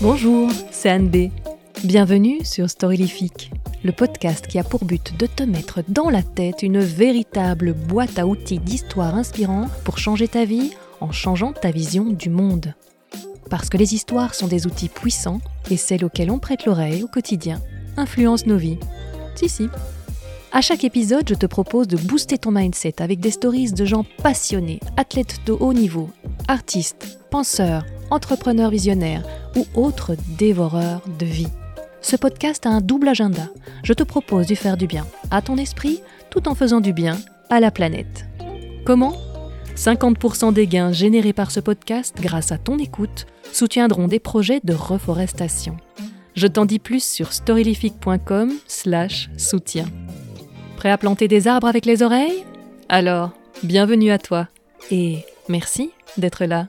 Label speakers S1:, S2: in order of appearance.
S1: Bonjour, c'est Anne B. Bienvenue sur Storylifique, le podcast qui a pour but de te mettre dans la tête une véritable boîte à outils d'histoires inspirantes pour changer ta vie en changeant ta vision du monde. Parce que les histoires sont des outils puissants et celles auxquelles on prête l'oreille au quotidien influencent nos vies. Si, si. À chaque épisode, je te propose de booster ton mindset avec des stories de gens passionnés, athlètes de haut niveau, artistes, penseurs, entrepreneurs visionnaires ou autres dévoreurs de vie. Ce podcast a un double agenda. Je te propose de faire du bien à ton esprit tout en faisant du bien à la planète. Comment? 50% des gains générés par ce podcast grâce à ton écoute soutiendront des projets de reforestation. Je t'en dis plus sur storylific.com slash soutien. Prêt à planter des arbres avec les oreilles? Alors, bienvenue à toi et merci d'être là.